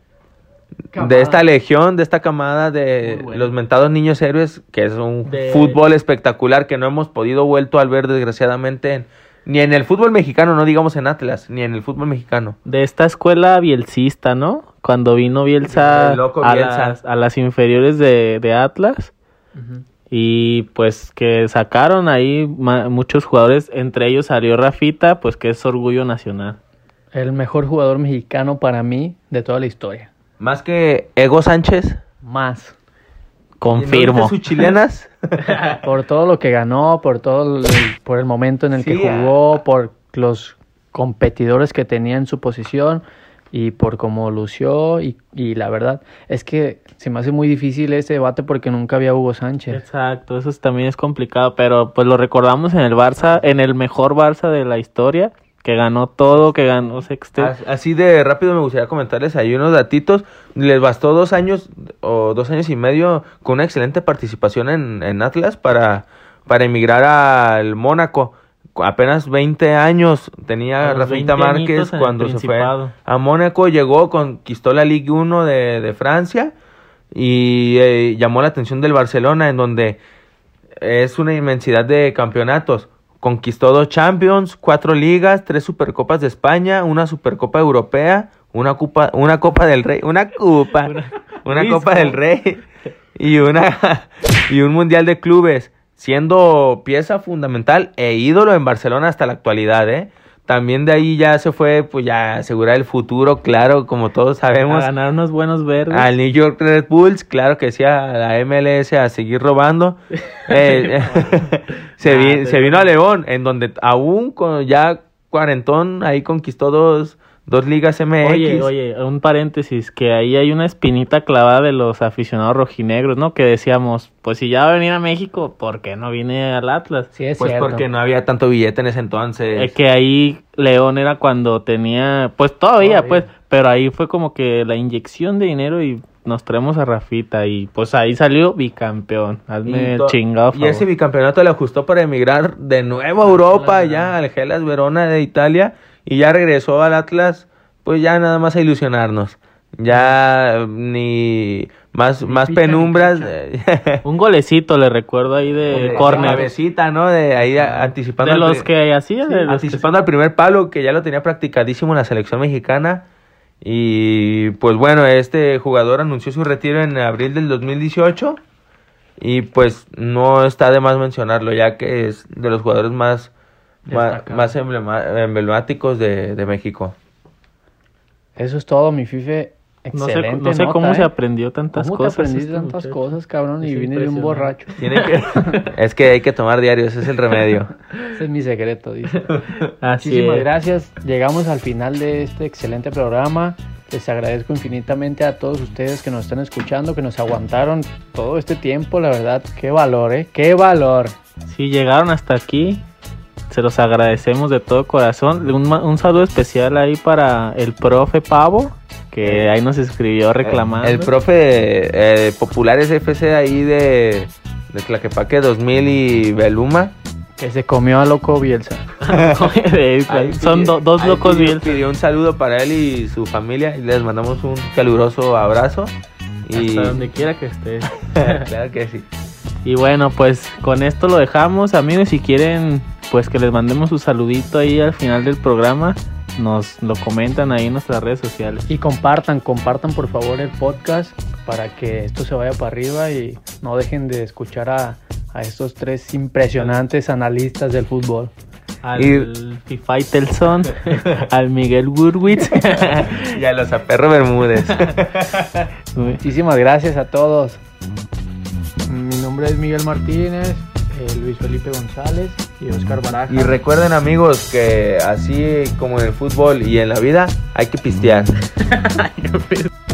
Camada. de esta legión, de esta camada de bueno. los mentados niños héroes, que es un De- fútbol espectacular que no hemos podido vuelto al ver desgraciadamente en- ni en el fútbol mexicano, no digamos en Atlas, ni en el fútbol mexicano. De esta escuela bielcista, ¿no? Cuando vino Bielsa, loco a, Bielsa. Las, a las inferiores de, de Atlas. Ujú. Y pues que sacaron ahí muchos jugadores. Entre ellos salió Rafita, pues que es orgullo nacional. El mejor jugador mexicano para mí de toda la historia. Más que Ego Sánchez. Más. Confirmo. ¿No viste sus chilenas? por todo lo que ganó, por todo el, por el momento en el que Sí, jugó, por los competidores que tenía en su posición y por cómo lució y, y la verdad es que se me hace muy difícil este debate porque nunca había Hugo Sánchez. Exacto, eso es- también es complicado, pero pues lo recordamos en el Barça, en el mejor Barça de la historia, que ganó todo, que ganó sexto. As- Así de rápido me gustaría comentarles ahí unos datitos. Les bastó dos años o dos años y medio con una excelente participación en, en Atlas para, para emigrar al Mónaco. Apenas 20 años tenía Rafita 20 Márquez cuando se fue a Mónaco. Llegó, conquistó la Ligue 1 de, de Francia y eh, llamó la atención del Barcelona en donde es una inmensidad de campeonatos. Conquistó dos Champions, cuatro ligas, tres Supercopas de España, una Supercopa Europea, una Copa, una Copa del Rey, una Copa, una. Copa del Rey y una y un Mundial de Clubes, siendo pieza fundamental e ídolo en Barcelona hasta la actualidad, ¿eh? También de ahí ya se fue, pues ya a asegurar el futuro, claro, como todos a sabemos, ganar unos buenos verdes. al New York Red Bulls, claro que sí, a la MLS a seguir robando. Eh, se, vi- se vino a León, en donde aún con ya cuarentón, ahí conquistó dos, dos ligas MX. Oye, oye, un paréntesis, que ahí hay una espinita clavada de los aficionados rojinegros, ¿no? Que decíamos, pues si ya va a venir a México, ¿por qué no viene al Atlas? Sí, es Pues cierto. porque no había tanto billete en ese entonces. Eh, que ahí León era cuando tenía, pues todavía, Todavía. pues, pero ahí fue como que la inyección de dinero y nos traemos a Rafita y pues ahí salió bicampeón. Hazme el chingado y ese favor. bicampeonato le ajustó para emigrar de nuevo a Europa, ya al Gelas Verona de Italia, y ya regresó al Atlas, pues ya nada más a ilusionarnos. Ya ni más, Ni más picha, penumbras. Un golecito le recuerdo ahí de de córner. cabecita, ¿no? De ahí anticipando. De al los que hacía. Sí, que- anticipando al primer palo que ya lo tenía practicadísimo en la selección mexicana. Y pues bueno, este jugador anunció su retiro en abril del 2018. Y pues no está de más mencionarlo, ya que es de los jugadores más, más, Destacado. más emblema- emblemáticos de, de México. Eso es todo, mi Fife. No sé, Excelente no sé nota, cómo ¿eh? se aprendió tantas ¿Cómo te cosas. aprendiste este tantas muchacho? cosas, cabrón? Y Es vine de un borracho. Tiene que, es que hay que tomar diario, ese es el remedio. Ese es mi secreto, dice. Así Muchísimas es. gracias. Llegamos al final de este excelente programa. Les agradezco infinitamente a todos ustedes que nos están escuchando, que nos aguantaron todo este tiempo. La verdad, qué valor, ¿eh? Qué valor. Si llegaron hasta aquí, se los agradecemos de todo corazón. Un, un saludo especial ahí para el profe Pavo, que ahí nos escribió reclamando. El profe eh, Populares FC ahí de, de Tlaquepaque 2000 y Beluma. Que se comió a loco Bielsa. Son do- dos locos pidió, bien. pidió un saludo para él y su familia y les mandamos un caluroso abrazo. Y Hasta donde quiera que estés. claro que sí. Y bueno, pues con esto lo dejamos, amigos. Si quieren, pues que les mandemos un saludito ahí al final del programa, nos lo comentan ahí en nuestras redes sociales. Y compartan, compartan por favor el podcast para que esto se vaya para arriba y no dejen de escuchar a, a estos tres impresionantes analistas del fútbol. Al Y- FIFA Telson, al Miguel Gurwitz. Y a los aperro Bermúdez. Muchísimas gracias a todos. Mi nombre es Miguel Martínez, eh, Luis Felipe González y Oscar Baraja. y recuerden amigos que así como en el fútbol y en la vida hay que pistear.